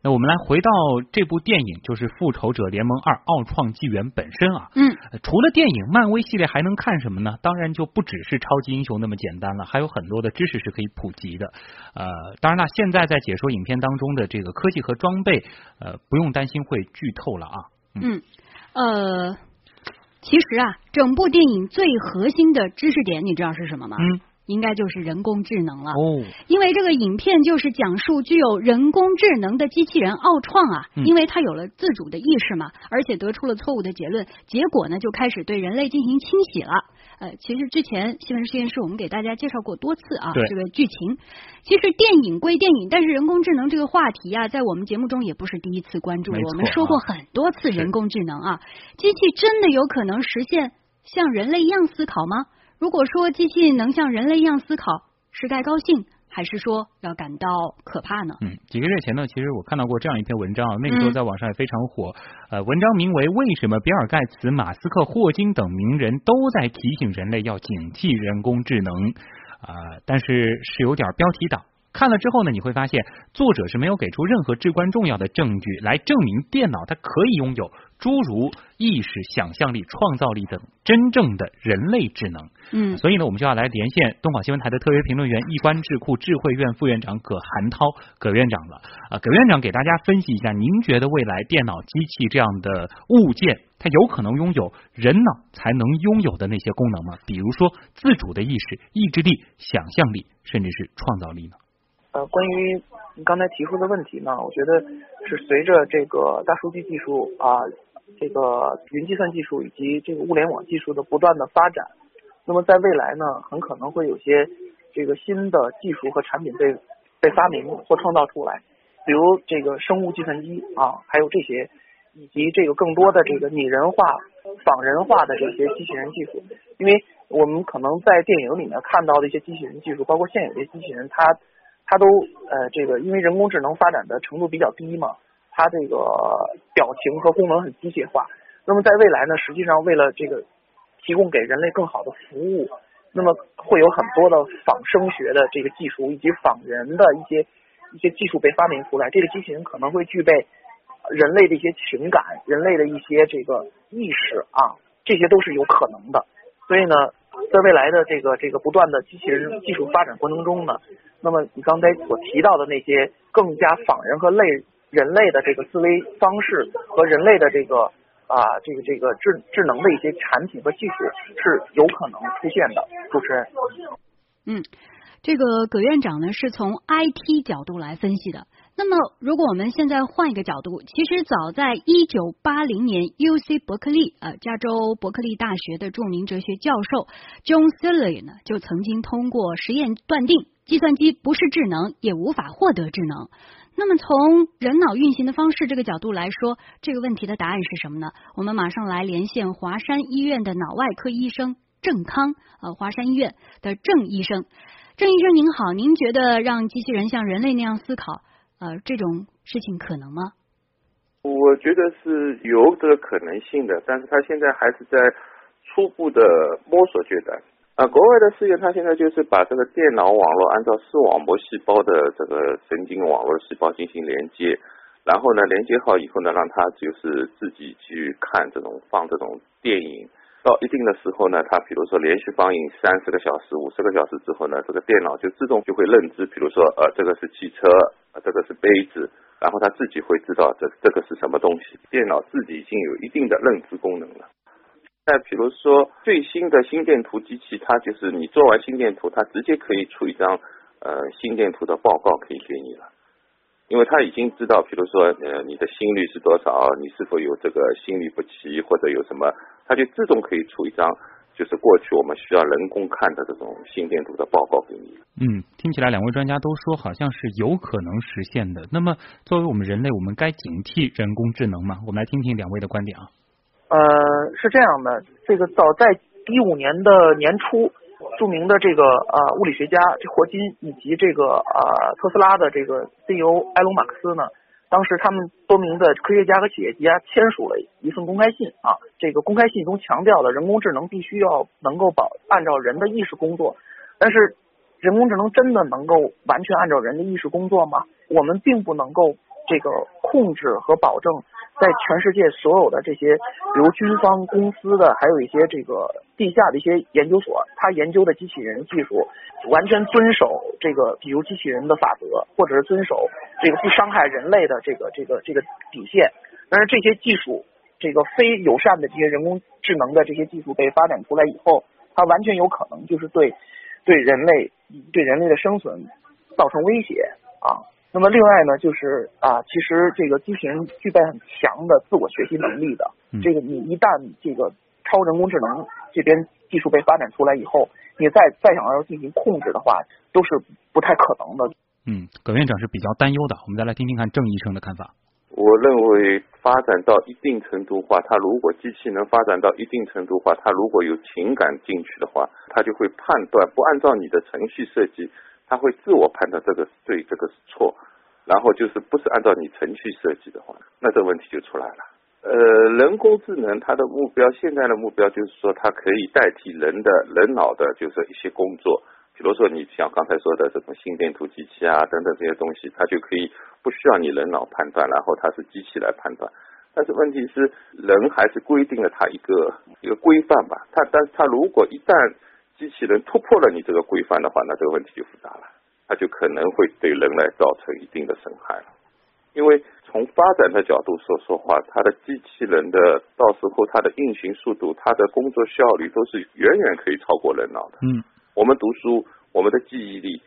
那我们来回到这部电影，就是《复仇者联盟二：奥创纪元》本身啊。嗯，除了电影，漫威系列还能看什么呢？当然就不只是超级英雄那么简单了，还有很多的知识是可以普及的。呃，当然了，现在在解说影片当中的这个科技和装备，呃，不用担心会剧透了啊。嗯，呃，其实啊，整部电影最核心的知识点，你知道是什么吗？嗯。应该就是人工智能了哦，因为这个影片就是讲述具有人工智能的机器人奥创啊，因为它有了自主的意识嘛，而且得出了错误的结论，结果呢就开始对人类进行清洗了。呃，其实之前新闻实验室我们给大家介绍过多次啊，这个剧情。其实电影归电影，但是人工智能这个话题啊，在我们节目中也不是第一次关注了，我们说过很多次人工智能啊，机器真的有可能实现像人类一样思考吗？如果说机器能像人类一样思考，是该高兴还是说要感到可怕呢？嗯，几个月前呢，其实我看到过这样一篇文章啊，那个时候在网上也非常火。呃，文章名为《为什么比尔盖茨、马斯克、霍金等名人都在提醒人类要警惕人工智能》啊，但是是有点标题党。看了之后呢，你会发现作者是没有给出任何至关重要的证据来证明电脑它可以拥有诸如意识、想象力、创造力等真正的人类智能。嗯，所以呢，我们就要来连线东广新闻台的特约评论员、易观智库智慧院副院长葛寒涛葛院长了。啊，葛院长给大家分析一下，您觉得未来电脑、机器这样的物件，它有可能拥有人脑才能拥有的那些功能吗？比如说自主的意识、意志力、想象力，甚至是创造力呢？呃，关于你刚才提出的问题呢，我觉得是随着这个大数据技术啊，这个云计算技术以及这个物联网技术的不断的发展，那么在未来呢，很可能会有些这个新的技术和产品被被发明或创造出来，比如这个生物计算机啊，还有这些，以及这个更多的这个拟人化、仿人化的这些机器人技术，因为我们可能在电影里面看到的一些机器人技术，包括现有的机器人，它它都呃，这个因为人工智能发展的程度比较低嘛，它这个表情和功能很机械化。那么在未来呢，实际上为了这个提供给人类更好的服务，那么会有很多的仿生学的这个技术以及仿人的一些一些技术被发明出来。这个机器人可能会具备人类的一些情感、人类的一些这个意识啊，这些都是有可能的。所以呢，在未来的这个这个不断的机器人技术发展过程中呢。那么你刚才所提到的那些更加仿人和类人类的这个思维方式和人类的这个啊这个这个智智能的一些产品和技术是有可能出现的，主持人。嗯，这个葛院长呢是从 IT 角度来分析的。那么如果我们现在换一个角度，其实早在一九八零年，UC 伯克利呃加州伯克利大学的著名哲学教授 John Seeley 呢就曾经通过实验断定。计算机不是智能，也无法获得智能。那么从人脑运行的方式这个角度来说，这个问题的答案是什么呢？我们马上来连线华山医院的脑外科医生郑康，呃，华山医院的郑医生。郑医生您好，您觉得让机器人像人类那样思考，呃，这种事情可能吗？我觉得是有这个可能性的，但是他现在还是在初步的摸索阶段。啊，国外的试验，它现在就是把这个电脑网络按照视网膜细胞的这个神经网络细胞进行连接，然后呢，连接好以后呢，让它就是自己去看这种放这种电影，到一定的时候呢，它比如说连续放映三十个小时、五十个小时之后呢，这个电脑就自动就会认知，比如说呃，这个是汽车，这个是杯子，然后它自己会知道这这个是什么东西，电脑自己已经有一定的认知功能了。再比如说最新的心电图机器，它就是你做完心电图，它直接可以出一张呃心电图的报告可以给你了，因为它已经知道，比如说呃你的心率是多少，你是否有这个心律不齐或者有什么，它就自动可以出一张就是过去我们需要人工看的这种心电图的报告给你。嗯，听起来两位专家都说好像是有可能实现的。那么作为我们人类，我们该警惕人工智能吗？我们来听听两位的观点啊。呃，是这样的，这个早在一五年的年初，著名的这个呃物理学家这霍金以及这个呃特斯拉的这个 CEO 埃隆马克思呢，当时他们多名的科学家和企业家签署了一份公开信啊，这个公开信中强调了人工智能必须要能够保按照人的意识工作，但是人工智能真的能够完全按照人的意识工作吗？我们并不能够这个控制和保证，在全世界所有的这些，比如军方公司的，还有一些这个地下的一些研究所，他研究的机器人技术，完全遵守这个，比如机器人的法则，或者是遵守这个不伤害人类的这个这个这个底线。但是这些技术，这个非友善的这些人工智能的这些技术被发展出来以后，它完全有可能就是对对人类对人类的生存造成威胁啊。那么另外呢，就是啊，其实这个机器人具备很强的自我学习能力的。这个你一旦这个超人工智能这边技术被发展出来以后，你再再想要进行控制的话，都是不太可能的。嗯，葛院长是比较担忧的。我们再来听听看郑医生的看法。我认为发展到一定程度话，它如果机器能发展到一定程度话，它如果有情感进去的话，它就会判断不按照你的程序设计，它会自我判断这个是对，这个是错，然后就是不是按照你程序设计的话，那这问题就出来了。呃，人工智能它的目标，现在的目标就是说它可以代替人的人脑的，就是一些工作。比如说，你像刚才说的这种心电图机器啊，等等这些东西，它就可以不需要你人脑判断，然后它是机器来判断。但是问题是，人还是规定了它一个一个规范吧。它，但是它如果一旦机器人突破了你这个规范的话，那这个问题就复杂了，它就可能会对人来造成一定的损害了。因为从发展的角度说说话，它的机器人的到时候它的运行速度、它的工作效率都是远远可以超过人脑的。嗯。我们读书，我们的记忆力，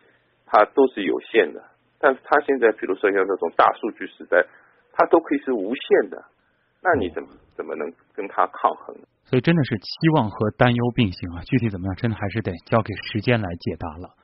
它都是有限的。但是它现在，比如说像这种大数据时代，它都可以是无限的。那你怎么怎么能跟它抗衡呢？所以真的是期望和担忧并行啊！具体怎么样，真的还是得交给时间来解答了。